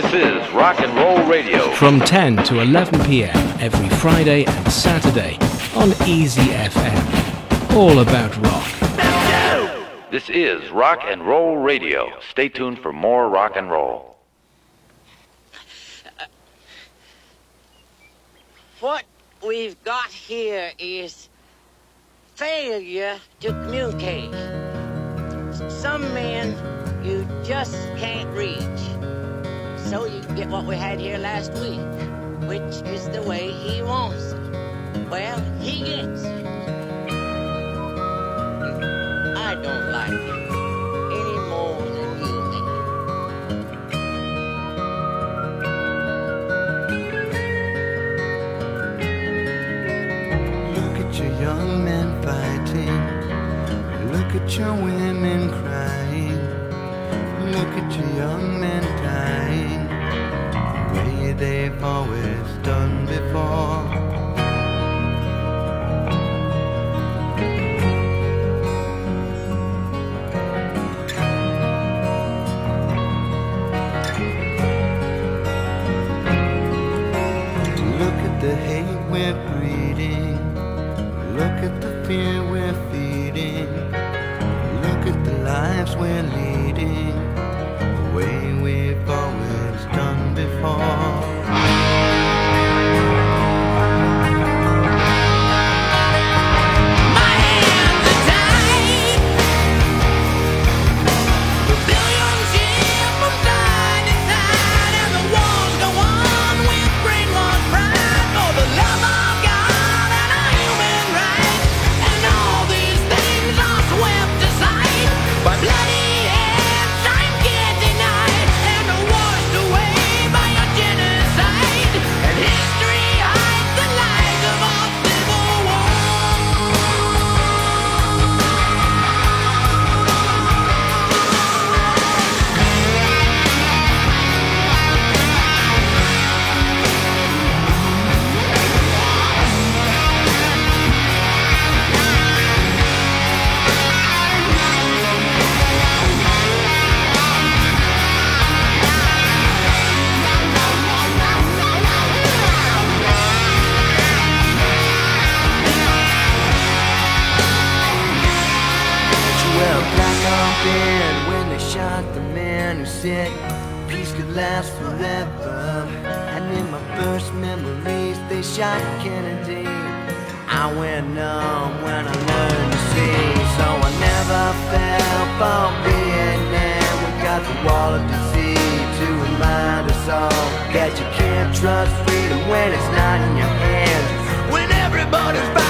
This is Rock and Roll Radio. From 10 to 11 p.m. every Friday and Saturday on Easy FM. All about rock. This is Rock and Roll Radio. Stay tuned for more rock and roll. What we've got here is failure to communicate. Some men you just can't reach so you can get what we had here last week, which is the way he wants it. Well, he gets it. I don't like it any more than you do. Look at your young men fighting. Look at your women crying. małych up on Vietnam. We got the wall of deceit to remind us all that you can't trust freedom when it's not in your hands. When everybody's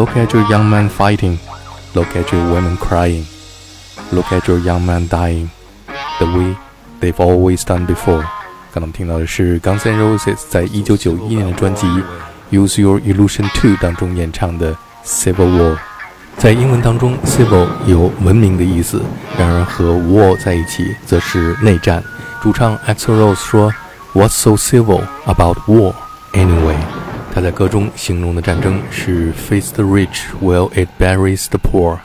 Look at your young man fighting. Look at your women crying. Look at your young man dying. The way they've always done before. 刚刚我们听到的是 Guns N' Roses 在一九九一年的专辑《Use Your Illusion 2》当中演唱的《Civil War》。在英文当中，civil 有文明的意思，然而和 war 在一起则是内战。主唱 Axl Rose 说：“What's so civil about war anyway？” 他在歌中形容的战争是 “Feast the rich while it buries the poor”，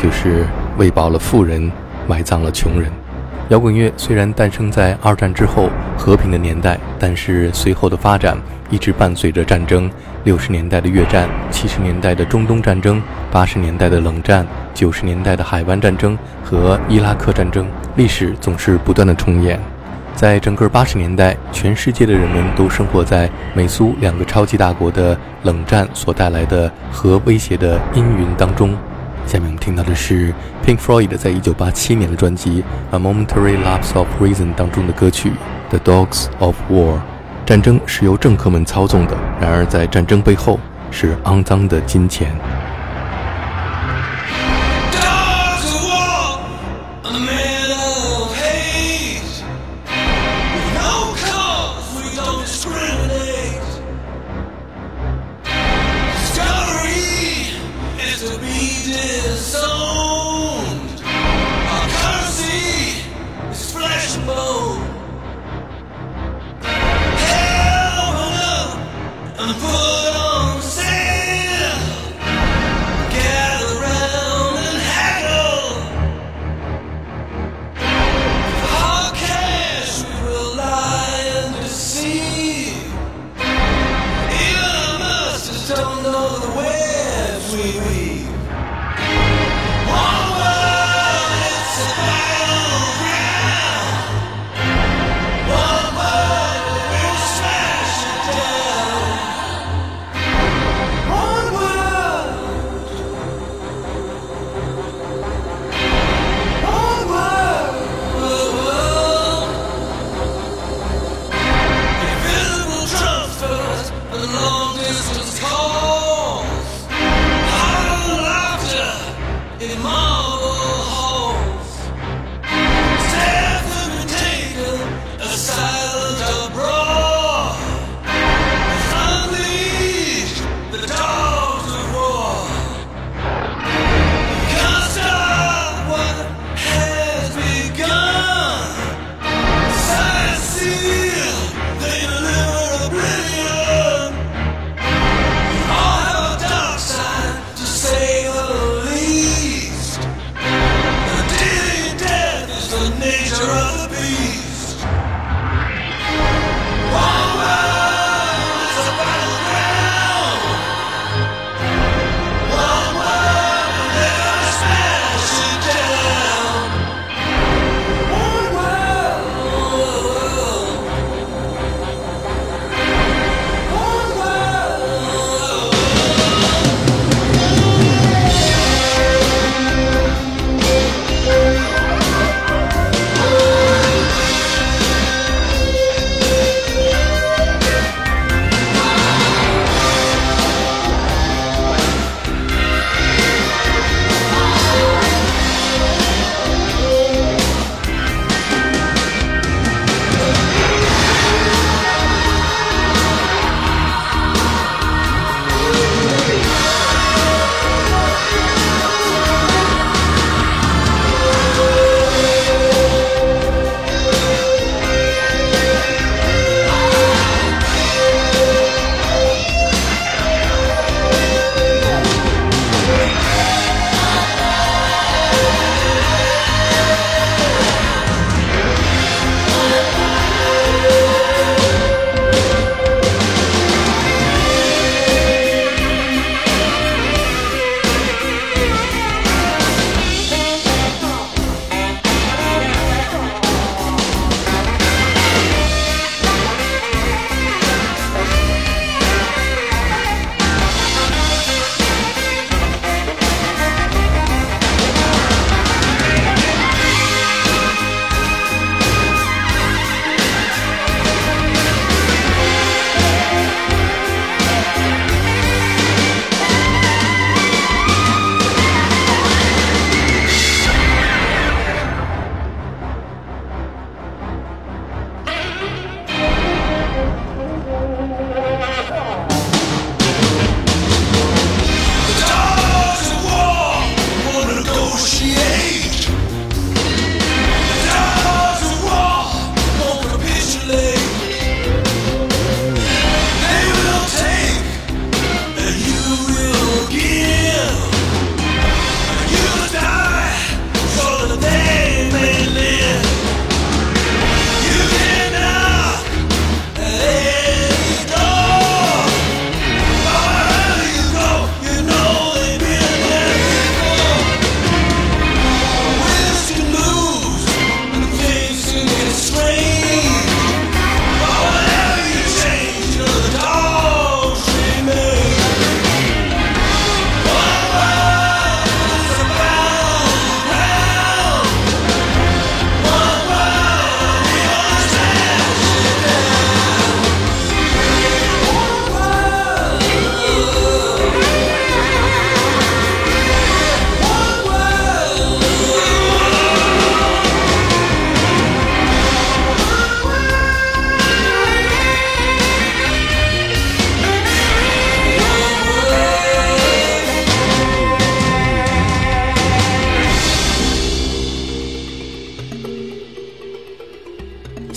就是喂饱了富人，埋葬了穷人。摇滚乐虽然诞生在二战之后和平的年代，但是随后的发展一直伴随着战争。六十年代的越战，七十年代的中东战争，八十年代的冷战，九十年代的海湾战争和伊拉克战争，历史总是不断的重演。在整个八十年代，全世界的人们都生活在美苏两个超级大国的冷战所带来的核威胁的阴云当中。下面我们听到的是 Pink Floyd 在一九八七年的专辑《A Momentary Lapse of Reason》当中的歌曲《The Dogs of War》。战争是由政客们操纵的，然而在战争背后是肮脏的金钱。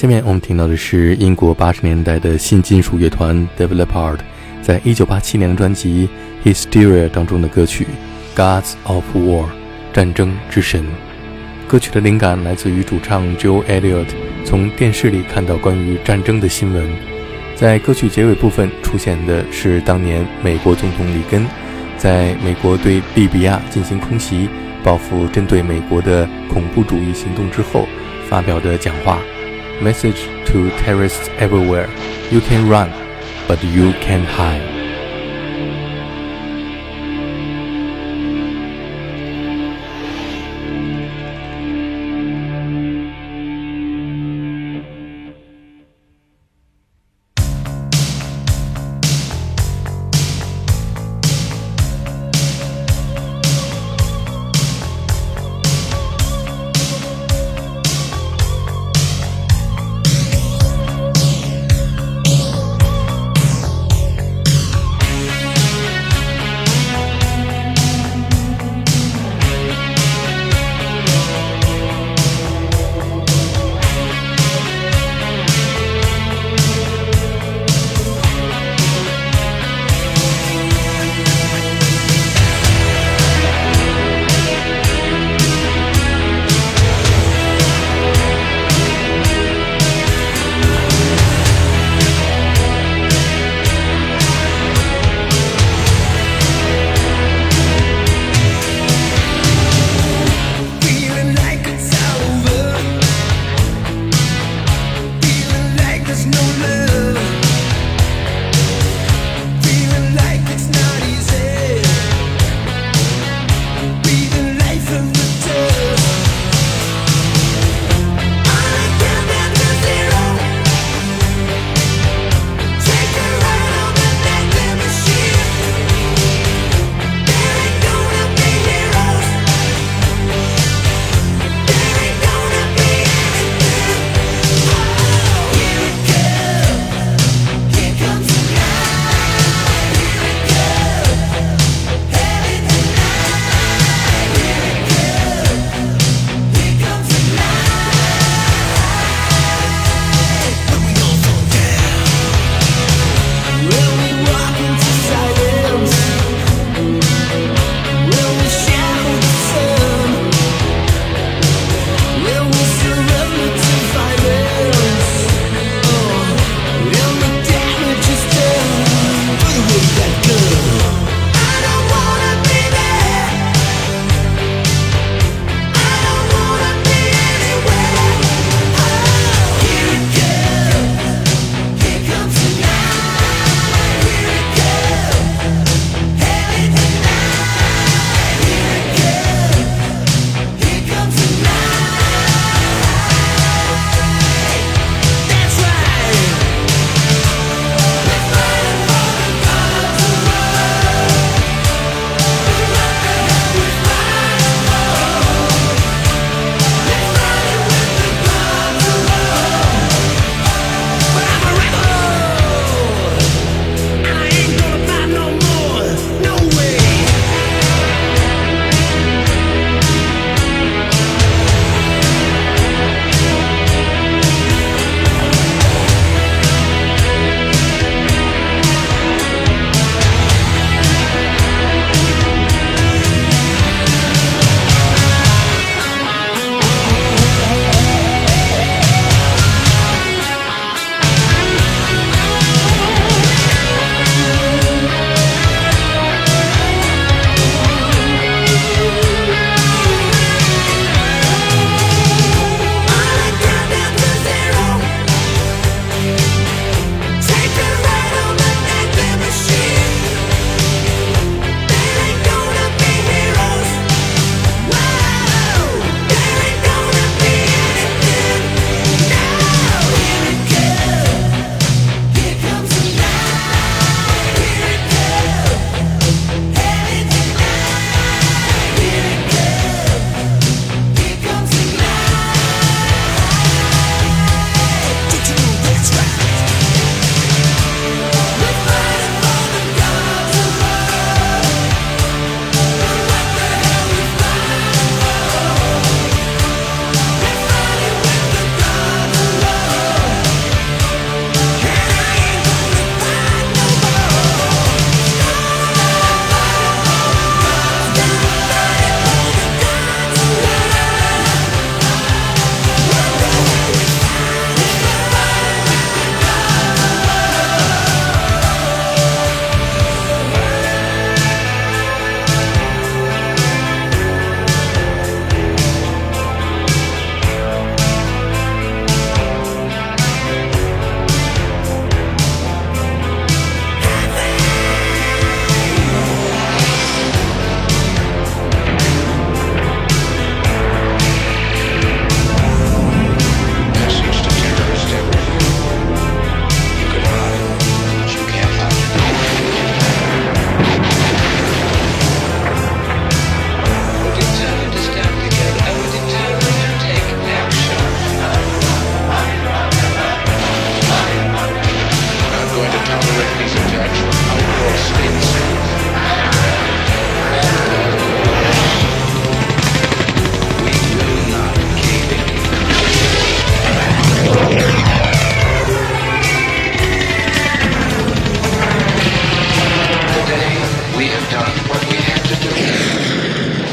下面我们听到的是英国八十年代的新金属乐团 develop art 在一九八七年的专辑《Hysteria》当中的歌曲《Gods of War》战争之神。歌曲的灵感来自于主唱 Joe Elliott 从电视里看到关于战争的新闻。在歌曲结尾部分出现的是当年美国总统里根在美国对利比亚进行空袭、报复针对美国的恐怖主义行动之后发表的讲话：“Message to terrorists everywhere: You can run。” but you can't hide.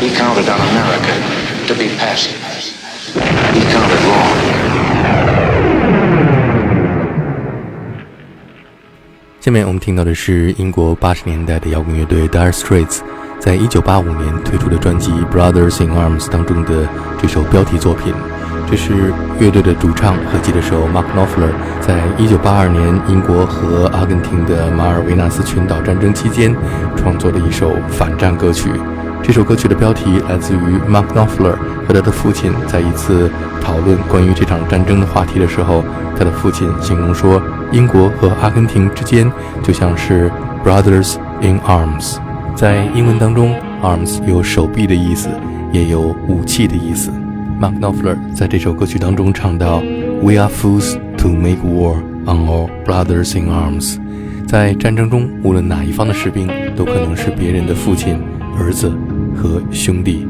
He counted on America to be passive. He counted wrong. 下面我们听到的是英国八十年代的摇滚乐队 Dire Straits 在一九八五年推出的专辑《Brothers in Arms》当中的这首标题作品。这是乐队的主唱和吉他手 Mark Knopfler 在一九八二年英国和阿根廷的马尔维纳斯群岛战争期间创作的一首反战歌曲。这首歌曲的标题来自于 Mark Knopfler 和他的父亲在一次讨论关于这场战争的话题的时候，他的父亲形容说，英国和阿根廷之间就像是 brothers in arms。在英文当中，arms 有手臂的意思，也有武器的意思。Mark Knopfler 在这首歌曲当中唱到：“We are fools to make war on our brothers in arms。”在战争中，无论哪一方的士兵，都可能是别人的父亲、儿子和兄弟。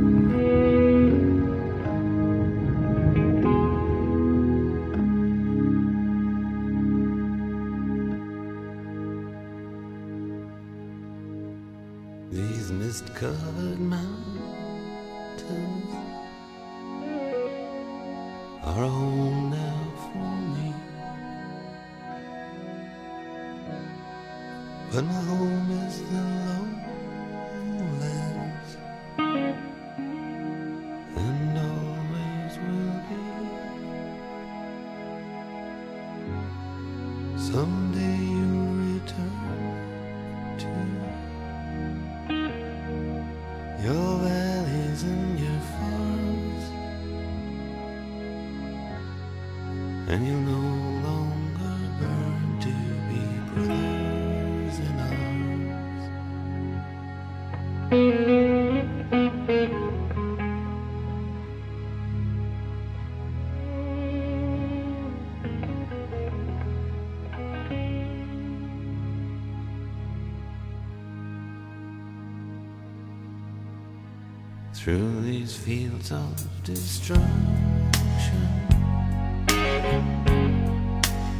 Through these fields of destruction,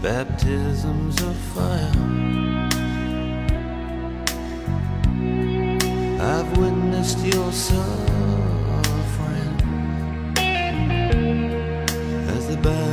baptisms of fire. I've witnessed your suffering as the battle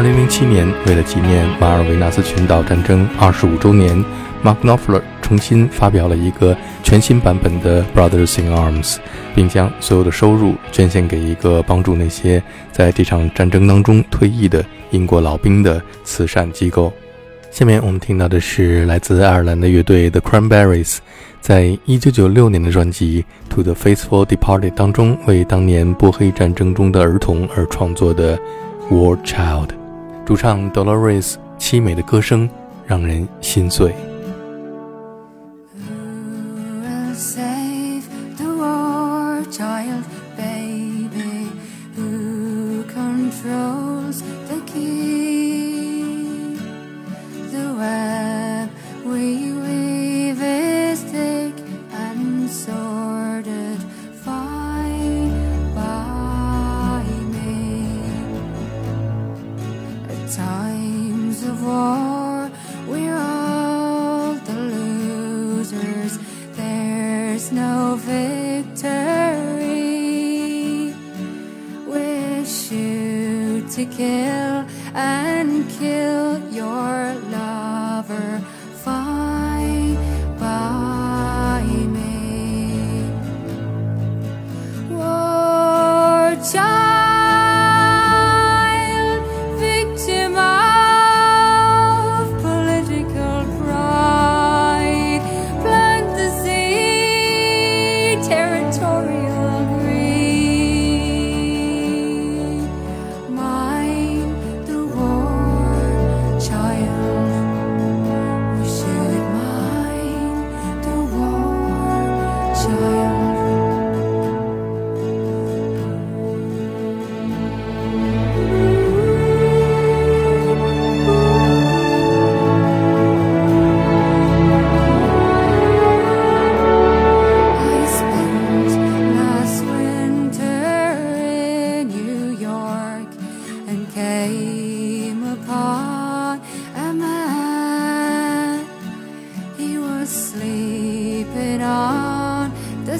二零零七年，为了纪念马尔维纳斯群岛战争二十五周年，Mark Knopfler 重新发表了一个全新版本的《Brothers in Arms》，并将所有的收入捐献给一个帮助那些在这场战争当中退役的英国老兵的慈善机构。下面我们听到的是来自爱尔兰的乐队 The Cranberries，在一九九六年的专辑《To the Faithful Departed》当中，为当年波黑战争中的儿童而创作的《War Child》。主唱 Dolores 凄美的歌声让人心碎。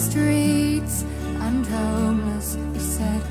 Streets and homeless. He said,